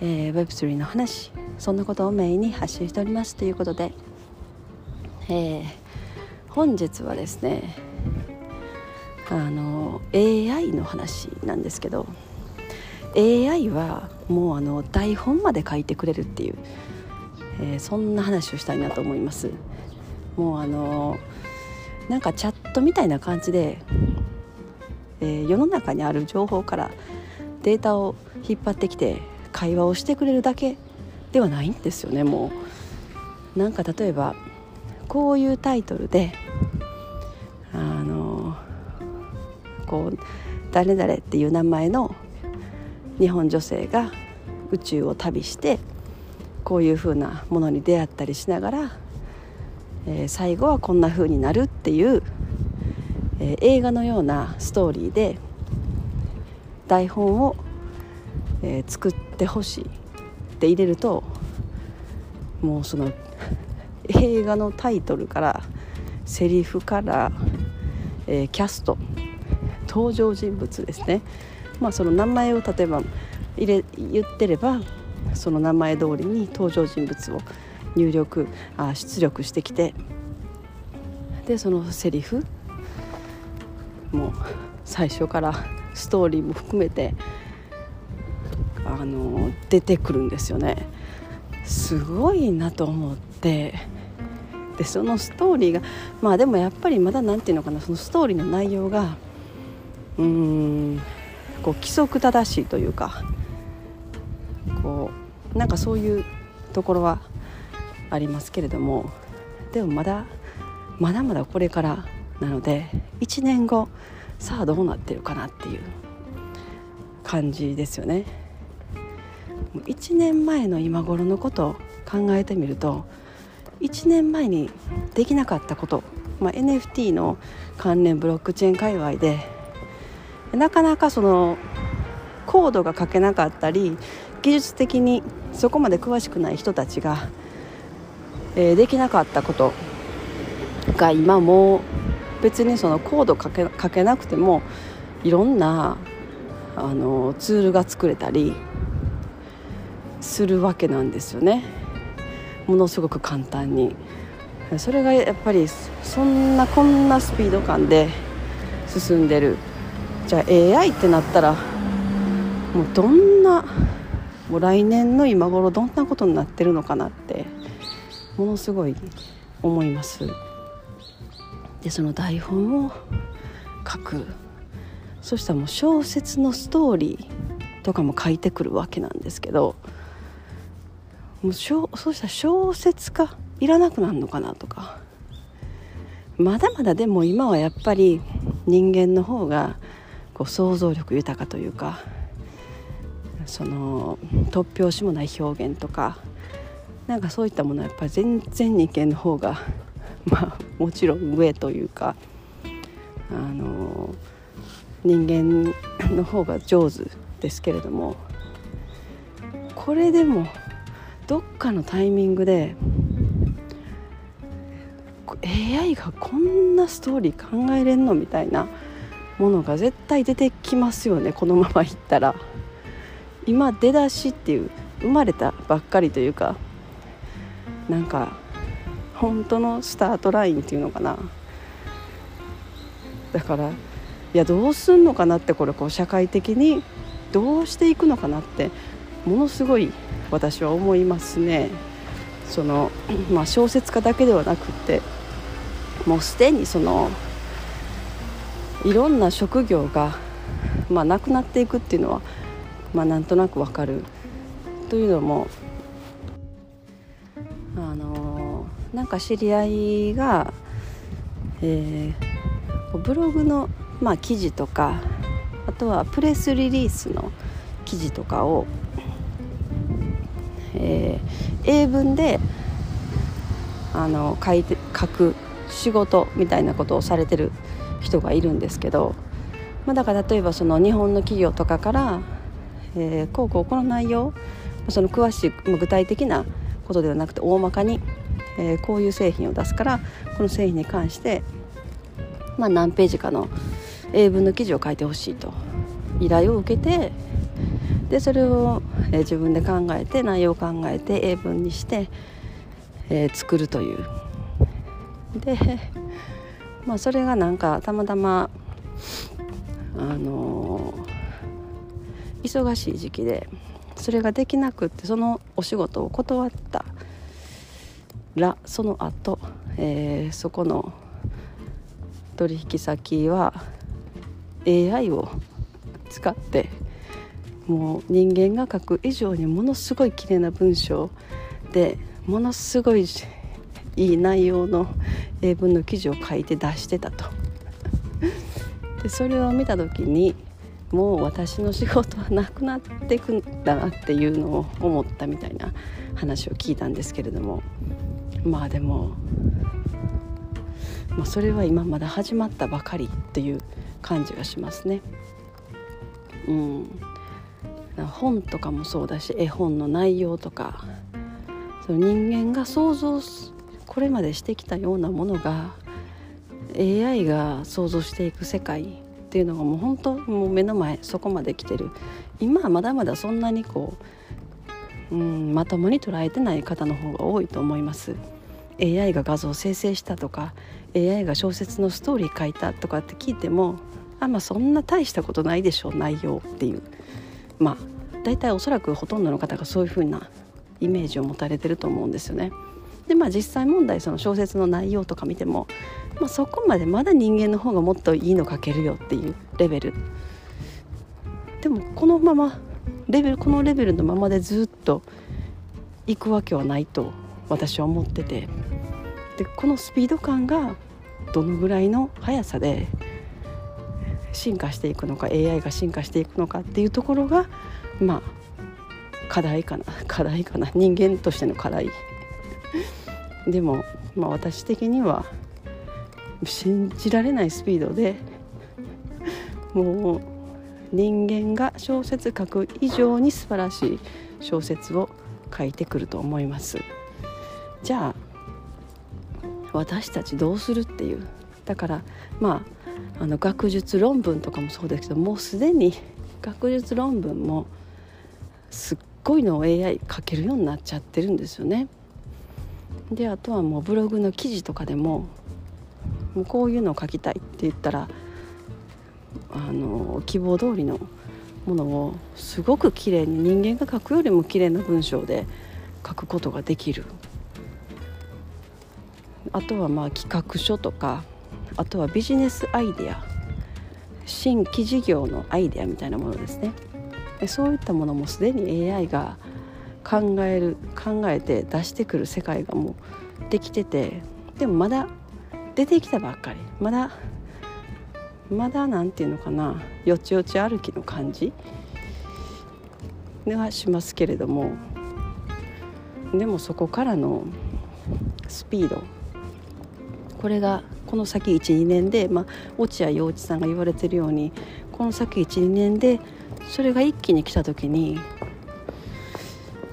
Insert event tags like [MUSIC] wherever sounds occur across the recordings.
えー、Web3 の話そんなことをメインに発信しておりますということで、えー、本日はですねあの AI の話なんですけど AI はもうあの台本まで書いてくれるっていう、えー、そんな話をしたいなと思います。もうあのなんかチャットみたいな感じで、えー、世の中にある情報からデータを引っ張ってきて会話をしてくれるだけではないんですよねもう。なんか例えばこういうタイトルであのこう誰々っていう名前の日本女性が宇宙を旅してこういうふうなものに出会ったりしながら、えー、最後はこんな風になるっていう、えー、映画のようなストーリーで台本を、えー、作ってほしいって入れるともうその映画のタイトルからセリフから、えー、キャスト登場人物ですね、まあ、その名前を例えば入れ言ってればその名前通りに登場人物を入力あ出力してきてでそのセリフもう最初からストーリーも含めてあの出てくるんですよね。すごいなと思って。でそのストーリーがまあでもやっぱりまだ何て言うのかなそのストーリーの内容がうーんこう規則正しいというかこうなんかそういうところはありますけれども。でもまだまだまだこれからなので1年後さあどうなってるかなっていう感じですよね。1年前の今頃のことを考えてみると1年前にできなかったこと、まあ、NFT の関連ブロックチェーン界隈でなかなかそのコードが書けなかったり技術的にそこまで詳しくない人たちが、えー、できなかったことが今も別にそのコード書け書けなくてもいろんなあのツールが作れたりするわけなんですよね。ものすごく簡単に。それがやっぱりそんなこんなスピード感で進んでる。じゃあ AI ってなったらもうどんなもう来年の今頃どんなことになってるのかなってものすごい思います。でその台本を書く。そしたらもう小説のストーリーとかも書いてくるわけなんですけどもうそうしたら小説家いらなくなるのかなとか。まだまだでも今はやっぱり人間の方がこう想像力豊かというかその突拍子もない表現とかなんかそういったものはやっぱり全然人間の方が [LAUGHS] まあもちろん上というかあの人間の方が上手ですけれどもこれでもどっかのタイミングで AI がこんなストーリー考えれんのみたいなものが絶対出てきますよねこのままいったら。今出だしっていう生まれたばっかりというかなんか本当のスタートラインっていうのかな。だからいやどうすんのかなってこれこう社会的にどうしていくのかなってものすごい私は思いますね。その、まあ、小説家だけではなくってもうすでにそのいろんな職業が、まあ、なくなっていくっていうのは、まあ、なんとなくわかる。というのもあのなんか知り合いが、えー、ブログの、まあ、記事とかあとはプレスリリースの記事とかをえー、英文であの書いて書く仕事みたいなことをされてる人がいるんですけど、まあ、だから例えばその日本の企業とかから、えー、こうこうこの内容その詳しい具体的なことではなくて大まかに、えー、こういう製品を出すからこの製品に関して、まあ、何ページかの英文の記事を書いてほしいと依頼を受けてでそれを、え、自分で考えて内容を考えて英文にして、えー、作るという。で [LAUGHS] まあそれがなんかたまたまあのー、忙しい時期でそれができなくってそのお仕事を断った。らその後、えー、そこの取引先は AI を使ってもう人間が書く以上にものすごい綺麗な文章でものすごいいい内容の英文の記事を書いて出してたと。[LAUGHS] でそれを見た時にもう私の仕事はなくなっていくんだなっていうのを思ったみたいな話を聞いたんですけれども。まあでも、まあ、それは今まだ始まったばかりっていう感じがしますね。うん、本とかもそうだし絵本の内容とかその人間が想像これまでしてきたようなものが AI が想像していく世界っていうのがもう本当もう目の前そこまで来てる。今はまだまだそんなにこう、うん、まともに捉えてない方の方が多いと思います。AI が画像生成したとか AI が小説のストーリー書いたとかって聞いてもあまあそんな大したことないでしょう内容っていう。まあ大体おそらくほとんどの方がそういうふうなイメージを持たれてると思うんですよね。でまあ実際問題その小説の内容とか見ても、まあ、そこまでまだ人間の方がもっといいの書けるよっていうレベルでもこのままレベルこのレベルのままでずっと行くわけはないと私は思っててでこのスピード感がどのぐらいの速さで進化していくのか AI が進化していくのかっていうところがまあ課題かな課題かな人間としての課題。でも、まあ、私的には信じられないスピードでもう人間が小説書く以上に素晴らしい小説を書いてくると思います。じゃあ私たちどうするっていう。だからまああの学術論文とかもそうですけどもうすでに学術論文もすっごいのを AI 書けるようになっちゃってるんですよね。であとはもうブログの記事とかでももうこういうのを書きたいって言ったらあの希望通りのものをすごく綺麗に人間が書くよりも綺麗な文章で書くことができるあとはまあ企画書とかあとはビジネスアイデア。新規事業のアイデアみたいなものですね。そういったものもすでに AI が考える考えて出してくる世界がもうできててでもまだ出てきたばっかり。まだまだなんていうのかな。よちよち歩きの感じはしますけれども。でもそこからのスピードこれがこの先12年で、まあ、落合陽一さんが言われてるようにこの先12年でそれが一気に来た時に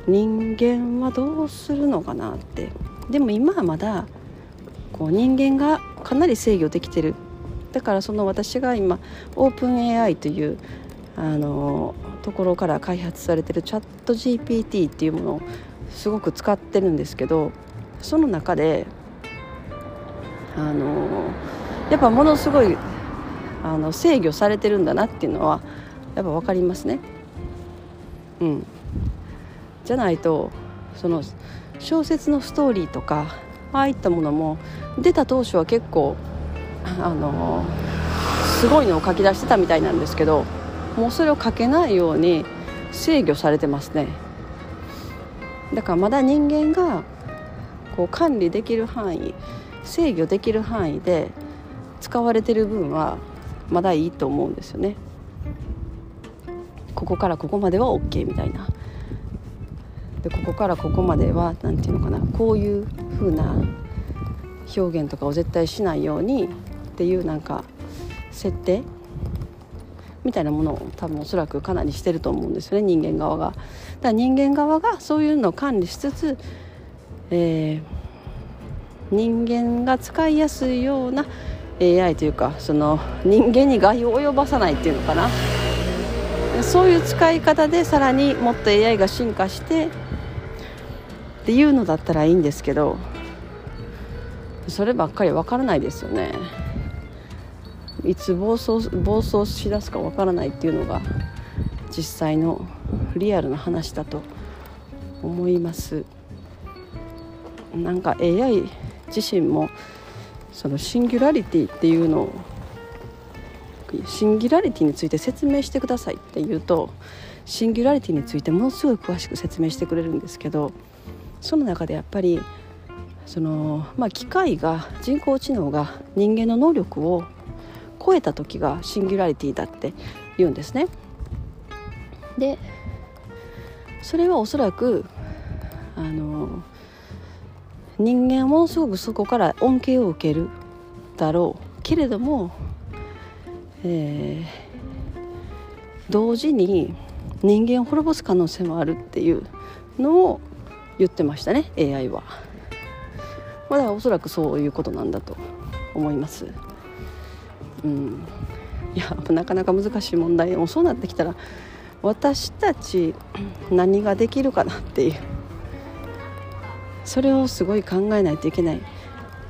人間はどうするのかなって。でも今はまだこう人間がかなり制御できてる。だからその私が今オープン AI というあのところから開発されてるチャット GPT っていうものをすごく使ってるんですけどその中であのやっぱものすごいあの制御されてるんだなっていうのはやっぱ分かりますね。うん、じゃないとその小説のストーリーとかああいったものも出た当初は結構あのすごいのを書き出してたみたいなんですけどもうそれを書けないように制御されてますねだからまだ人間がこう管理できる範囲制御できる範囲で使われてる分はまだいいと思うんですよね。ここからここまでは OK みたいな。でここからここまでは何て言うのかな。こういう風な表現とかを絶対しないようにっていうなんか設定みたいなものを多分おそらくかなりしてると思うんですよね。人間側が。だから人間側がそういうのを管理しつつ、えー、人間が使いやすいような AI というかその人間に害を及ばさないっていうのかな。そういう使い方でさらにもっと AI が進化してっていうのだったらいいんですけどそればっかりわからないですよね。いつ暴走暴走しだすかわからないっていうのが実際のリアルな話だと思います。なんか AI 自身もそのシンギュラリティっていうのをシンギュラリティについて説明してくださいって言うとシンギュラリティについてものすごい詳しく説明してくれるんですけどその中でやっぱりその、まあ、機械が人工知能が人間の能力を超えた時がシンギュラリティだって言うんですね。でそれはおそらくあの人間はものすごくそこから恩恵を受けるだろうけれども、えー、同時に人間を滅ぼす可能性もあるっていうのを言ってましたね AI は。まだおそらくそういうことなんだと思います。うん、いやなかなか難しい問題でもそうなってきたら私たち何ができるかなっていうそれをすごい考えないといけない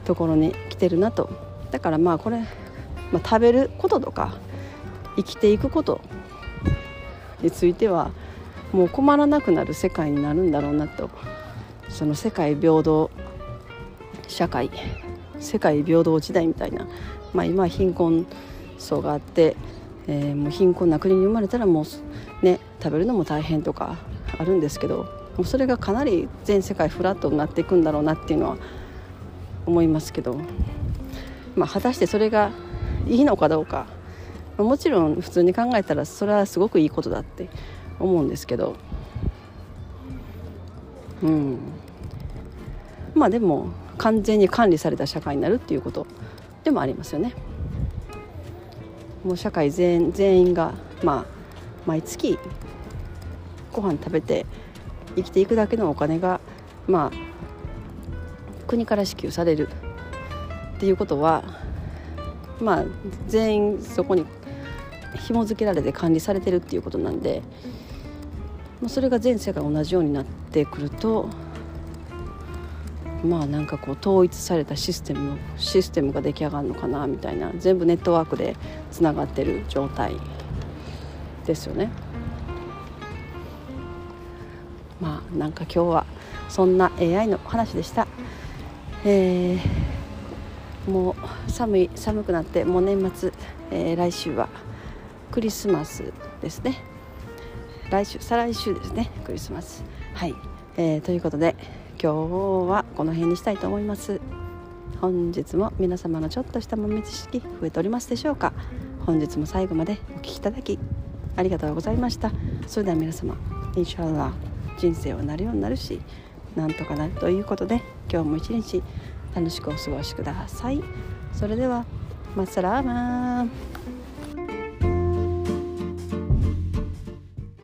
ところに来てるなと。だからまあこれ、まあ、食べることとか生きていくことについてはもう困らなくなる世界になるんだろうなと。その世界平等社会世界平等時代みたいな、まあ、今貧困層があって、えー、もう貧困な国に生まれたらもうね食べるのも大変とかあるんですけどうそれがかなり全世界フラットになっていくんだろうなっていうのは思いますけど、まあ、果たしてそれがいいのかどうかもちろん普通に考えたらそれはすごくいいことだって思うんですけどうんまあでも完全に管理された社会になるっていうことでもありますよね。もう社会全全員がまあ毎月ご飯食べて生きていくだけのお金がまあ国から支給されるっていうことはまあ全員そこに紐付けられて管理されてるっていうことなんでそれが全世界同じようになってくるとまあなんかこう統一されたシステムのシステムが出来上がるのかなみたいな全部ネットワークでつながってる状態ですよね。まあなんか今日はそんな AI の話でした、えー、もう寒い寒くなってもう年末、えー、来週はクリスマスですね。来週再来週ですね。クリスマス。はい、えー、ということで今日はこの辺にしたいと思います。本日も皆様のちょっとした豆知識増えておりますでしょうか。本日も最後までお聴きいただきありがとうございました。それでは皆様インシャアラー。人生はなるようになるしなんとかなるということで今日も一日楽しくお過ごしください。それではマッサラーマン。